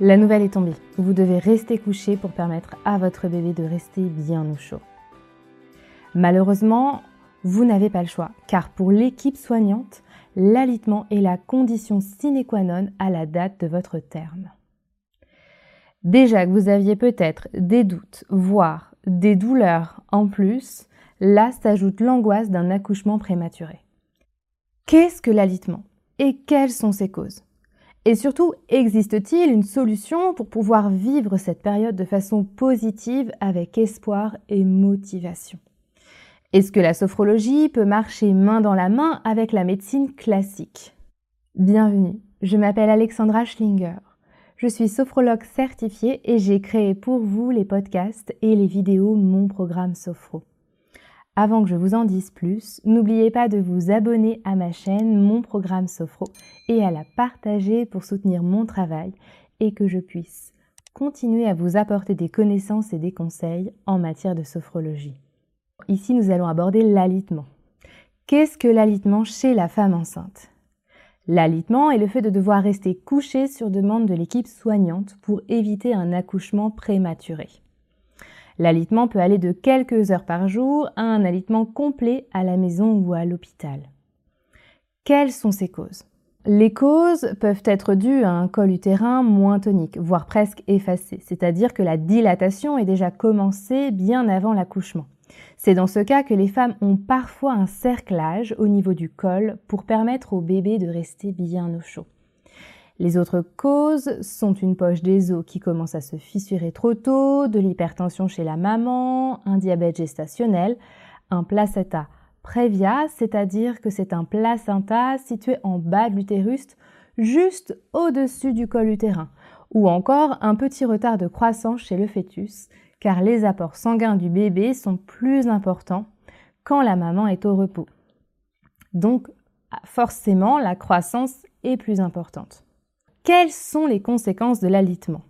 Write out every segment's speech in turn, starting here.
La nouvelle est tombée. Vous devez rester couché pour permettre à votre bébé de rester bien au chaud. Malheureusement, vous n'avez pas le choix, car pour l'équipe soignante, l'alitement est la condition sine qua non à la date de votre terme. Déjà que vous aviez peut-être des doutes, voire des douleurs en plus, là s'ajoute l'angoisse d'un accouchement prématuré. Qu'est-ce que l'alitement? Et quelles sont ses causes? Et surtout, existe-t-il une solution pour pouvoir vivre cette période de façon positive avec espoir et motivation? Est-ce que la sophrologie peut marcher main dans la main avec la médecine classique? Bienvenue, je m'appelle Alexandra Schlinger. Je suis sophrologue certifiée et j'ai créé pour vous les podcasts et les vidéos Mon programme Sophro. Avant que je vous en dise plus, n'oubliez pas de vous abonner à ma chaîne Mon programme Sophro et à la partager pour soutenir mon travail et que je puisse continuer à vous apporter des connaissances et des conseils en matière de sophrologie. Ici, nous allons aborder l'alitement. Qu'est-ce que l'alitement chez la femme enceinte? L'alitement est le fait de devoir rester couché sur demande de l'équipe soignante pour éviter un accouchement prématuré. L'alitement peut aller de quelques heures par jour à un alitement complet à la maison ou à l'hôpital. Quelles sont ces causes? Les causes peuvent être dues à un col utérin moins tonique, voire presque effacé, c'est-à-dire que la dilatation est déjà commencée bien avant l'accouchement. C'est dans ce cas que les femmes ont parfois un cerclage au niveau du col pour permettre au bébé de rester bien au chaud. Les autres causes sont une poche des os qui commence à se fissurer trop tôt, de l'hypertension chez la maman, un diabète gestationnel, un placenta prévia, c'est-à-dire que c'est un placenta situé en bas de l'utérus, juste au-dessus du col utérin, ou encore un petit retard de croissance chez le fœtus, car les apports sanguins du bébé sont plus importants quand la maman est au repos. Donc forcément, la croissance est plus importante. Quelles sont les conséquences de l'alitement?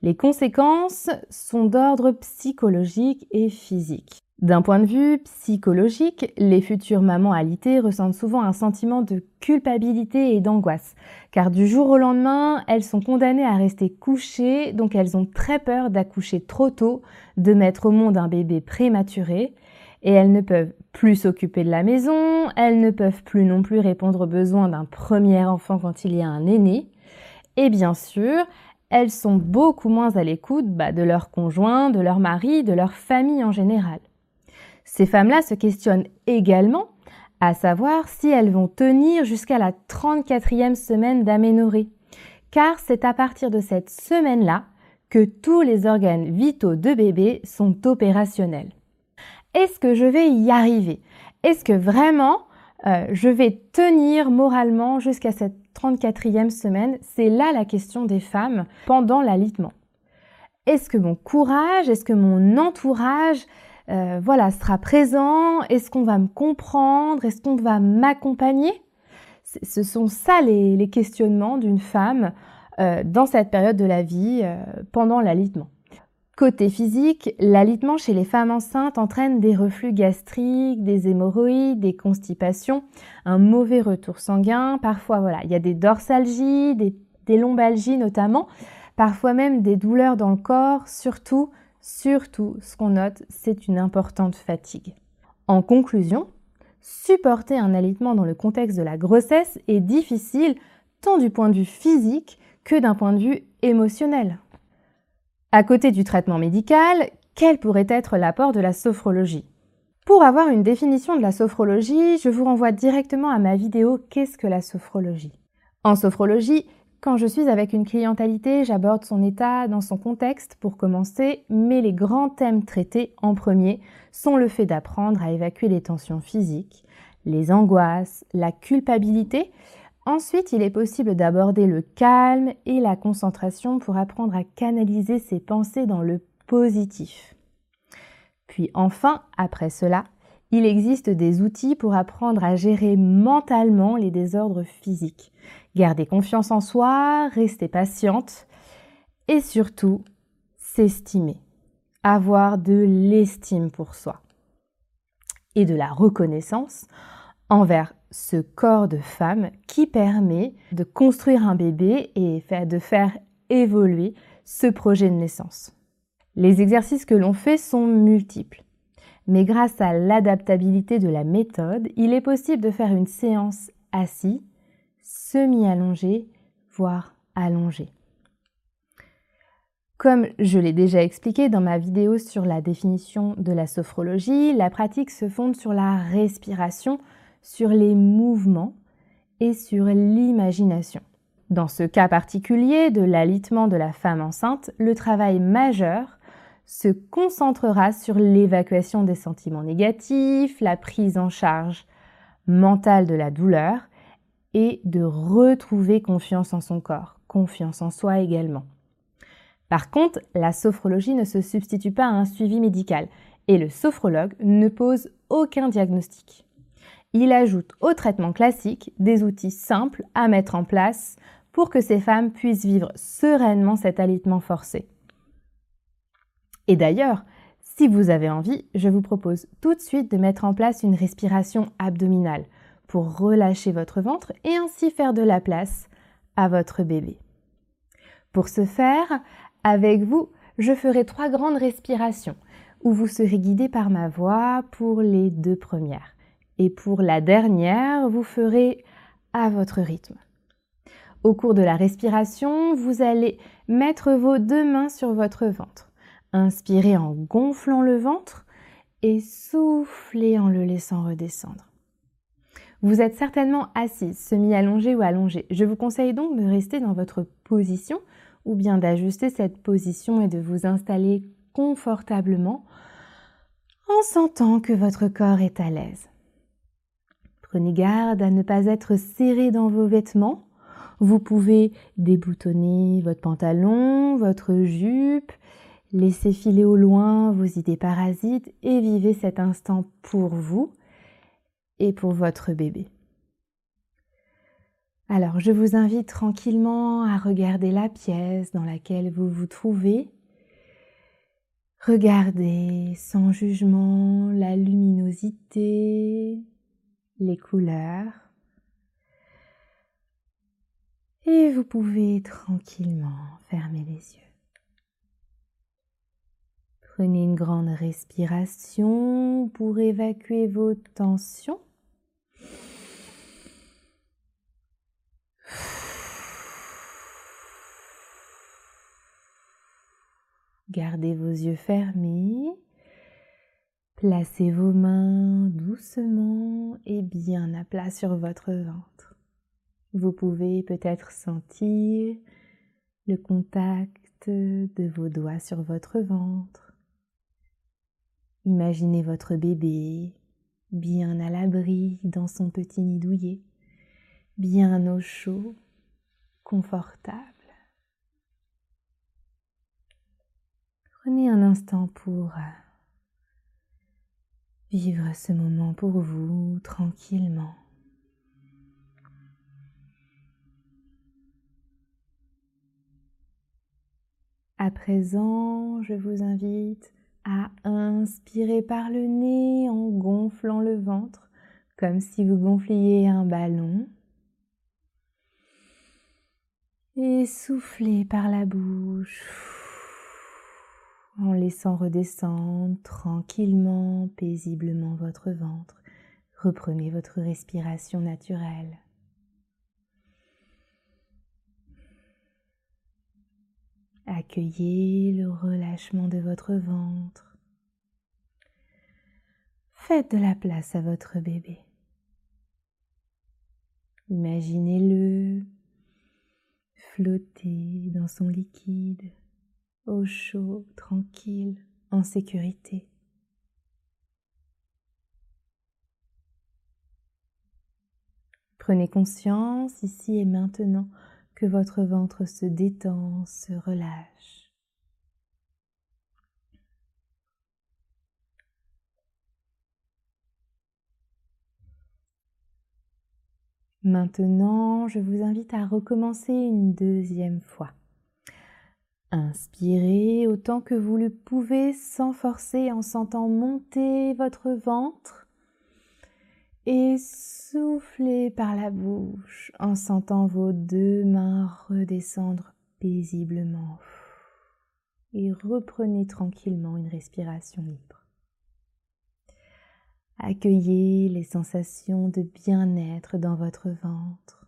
Les conséquences sont d'ordre psychologique et physique. D'un point de vue psychologique, les futures mamans alitées ressentent souvent un sentiment de culpabilité et d'angoisse, car du jour au lendemain, elles sont condamnées à rester couchées, donc elles ont très peur d'accoucher trop tôt, de mettre au monde un bébé prématuré, et elles ne peuvent plus s'occuper de la maison, elles ne peuvent plus non plus répondre aux besoins d'un premier enfant quand il y a un aîné, et bien sûr, elles sont beaucoup moins à l'écoute bah, de leur conjoint, de leur mari, de leur famille en général. Ces femmes-là se questionnent également à savoir si elles vont tenir jusqu'à la 34e semaine d'aménorrhée, car c'est à partir de cette semaine-là que tous les organes vitaux de bébé sont opérationnels. Est-ce que je vais y arriver? Est-ce que vraiment euh, je vais tenir moralement jusqu'à cette 34e semaine? C'est là la question des femmes pendant l'alitement. Est-ce que mon courage, est-ce que mon entourage euh, voilà, sera présent? Est-ce qu'on va me comprendre? Est-ce qu'on va m'accompagner? Ce sont ça les, questionnements d'une femme euh, dans cette période de la vie pendant l'alitement. Côté physique, l'alitement chez les femmes enceintes entraîne des reflux gastriques, des hémorroïdes, des constipations, un mauvais retour sanguin. Parfois, voilà, il y a des dorsalgies, des, lombalgies notamment, parfois même des douleurs dans le corps, surtout Surtout, ce qu'on note, c'est une importante fatigue. En conclusion, supporter un alitement dans le contexte de la grossesse est difficile tant du point de vue physique que d'un point de vue émotionnel. À côté du traitement médical, quel pourrait être l'apport de la sophrologie? Pour avoir une définition de la sophrologie, je vous renvoie directement à ma vidéo Qu'est-ce que la sophrologie? En sophrologie, quand je suis avec une clientalité, j'aborde son état dans son contexte pour commencer, mais les grands thèmes traités en premier sont le fait d'apprendre à évacuer les tensions physiques, les angoisses, la culpabilité. Ensuite, il est possible d'aborder le calme et la concentration pour apprendre à canaliser ses pensées dans le positif. Puis enfin, après cela, il existe des outils pour apprendre à gérer mentalement les désordres physiques. Garder confiance en soi, rester patiente et surtout s'estimer. Avoir de l'estime pour soi et de la reconnaissance envers ce corps de femme qui permet de construire un bébé et de faire évoluer ce projet de naissance. Les exercices que l'on fait sont multiples. Mais grâce à l'adaptabilité de la méthode, il est possible de faire une séance assis, semi-allongé, voire allongé. Comme je l'ai déjà expliqué dans ma vidéo sur la définition de la sophrologie, la pratique se fonde sur la respiration, sur les mouvements et sur l'imagination. Dans ce cas particulier de l'alitement de la femme enceinte, le travail majeur se concentrera sur l'évacuation des sentiments négatifs, la prise en charge mentale de la douleur et de retrouver confiance en son corps, confiance en soi également. Par contre, la sophrologie ne se substitue pas à un suivi médical et le sophrologue ne pose aucun diagnostic. Il ajoute au traitement classique des outils simples à mettre en place pour que ces femmes puissent vivre sereinement cet alitement forcé. Et d'ailleurs, si vous avez envie, je vous propose tout de suite de mettre en place une respiration abdominale pour relâcher votre ventre et ainsi faire de la place à votre bébé. Pour ce faire, avec vous, je ferai trois grandes respirations où vous serez guidé par ma voix pour les deux premières. Et pour la dernière, vous ferez à votre rythme. Au cours de la respiration, vous allez mettre vos deux mains sur votre ventre. Inspirez en gonflant le ventre et soufflez en le laissant redescendre. Vous êtes certainement assise, semi-allongée ou allongée. Je vous conseille donc de rester dans votre position ou bien d'ajuster cette position et de vous installer confortablement en sentant que votre corps est à l'aise. Prenez garde à ne pas être serré dans vos vêtements. Vous pouvez déboutonner votre pantalon, votre jupe, laisser filer au loin vos idées parasites et vivez cet instant pour vous et pour votre bébé. Alors, je vous invite tranquillement à regarder la pièce dans laquelle vous vous trouvez. Regardez sans jugement la luminosité, les couleurs. Et vous pouvez tranquillement fermer les yeux. Prenez une grande respiration pour évacuer vos tensions. Gardez vos yeux fermés. Placez vos mains doucement et bien à plat sur votre ventre. Vous pouvez peut-être sentir le contact de vos doigts sur votre ventre. Imaginez votre bébé bien à l'abri dans son petit nid douillet, bien au chaud, confortable. Prenez un instant pour euh, vivre ce moment pour vous tranquillement. À présent, je vous invite à inspirer par le nez en gonflant le ventre, comme si vous gonfliez un ballon. Et souffler par la bouche en laissant redescendre tranquillement, paisiblement votre ventre. Reprenez votre respiration naturelle. Accueillez le relâchement de votre ventre. Faites de la place à votre bébé. Imaginez-le flotter dans son liquide au chaud, tranquille, en sécurité. Prenez conscience ici et maintenant que votre ventre se détend, se relâche. Maintenant, je vous invite à recommencer une deuxième fois. Inspirez autant que vous le pouvez sans forcer en sentant monter votre ventre et soufflez par la bouche en sentant vos deux mains redescendre paisiblement et reprenez tranquillement une respiration libre. Accueillez les sensations de bien-être dans votre ventre.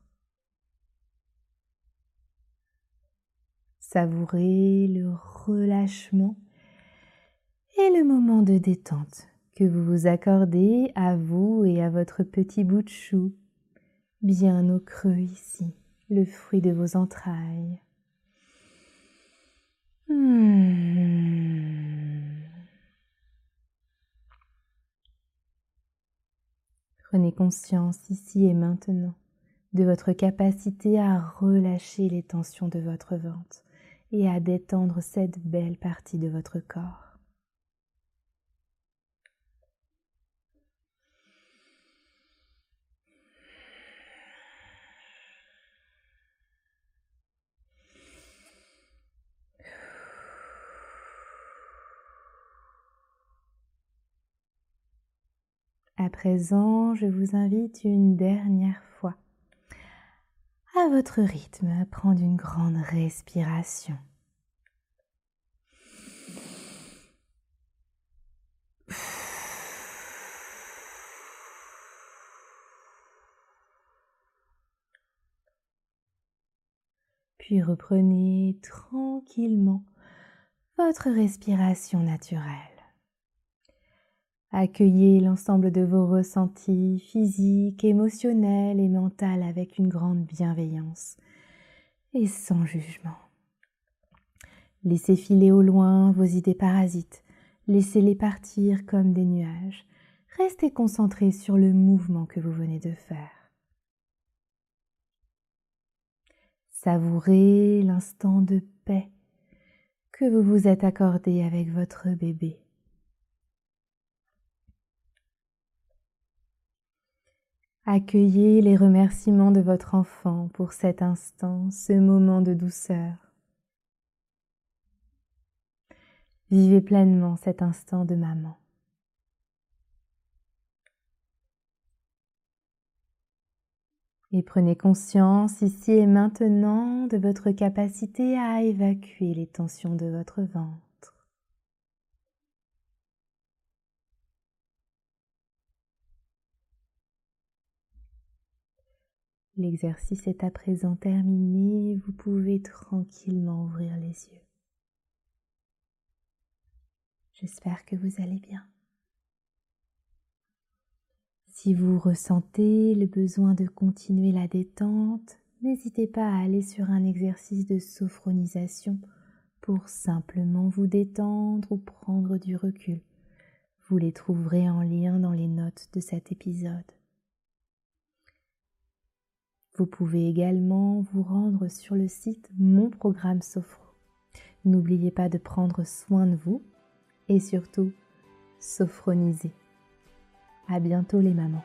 Savourez le relâchement et le moment de détente que vous vous accordez à vous et à votre petit bout de chou, bien au creux ici, le fruit de vos entrailles. Hmm. Prenez conscience ici et maintenant de votre capacité à relâcher les tensions de votre ventre et à détendre cette belle partie de votre corps. À présent, je vous invite une dernière fois, à votre rythme, prendre une grande respiration. Puis reprenez tranquillement votre respiration naturelle. Accueillez l'ensemble de vos ressentis physiques, émotionnels et mentaux avec une grande bienveillance et sans jugement. Laissez filer au loin vos idées parasites, laissez-les partir comme des nuages. Restez concentré sur le mouvement que vous venez de faire. Savourez l'instant de paix que vous vous êtes accordé avec votre bébé. Accueillez les remerciements de votre enfant pour cet instant, ce moment de douceur. Vivez pleinement cet instant de maman. Et prenez conscience ici et maintenant de votre capacité à évacuer les tensions de votre ventre. L'exercice est à présent terminé, vous pouvez tranquillement ouvrir les yeux. J'espère que vous allez bien. Si vous ressentez le besoin de continuer la détente, n'hésitez pas à aller sur un exercice de sophronisation pour simplement vous détendre ou prendre du recul. Vous les trouverez en lien dans les notes de cet épisode. Vous pouvez également vous rendre sur le site Mon Programme Sophro. N'oubliez pas de prendre soin de vous et surtout sophroniser. À bientôt les mamans.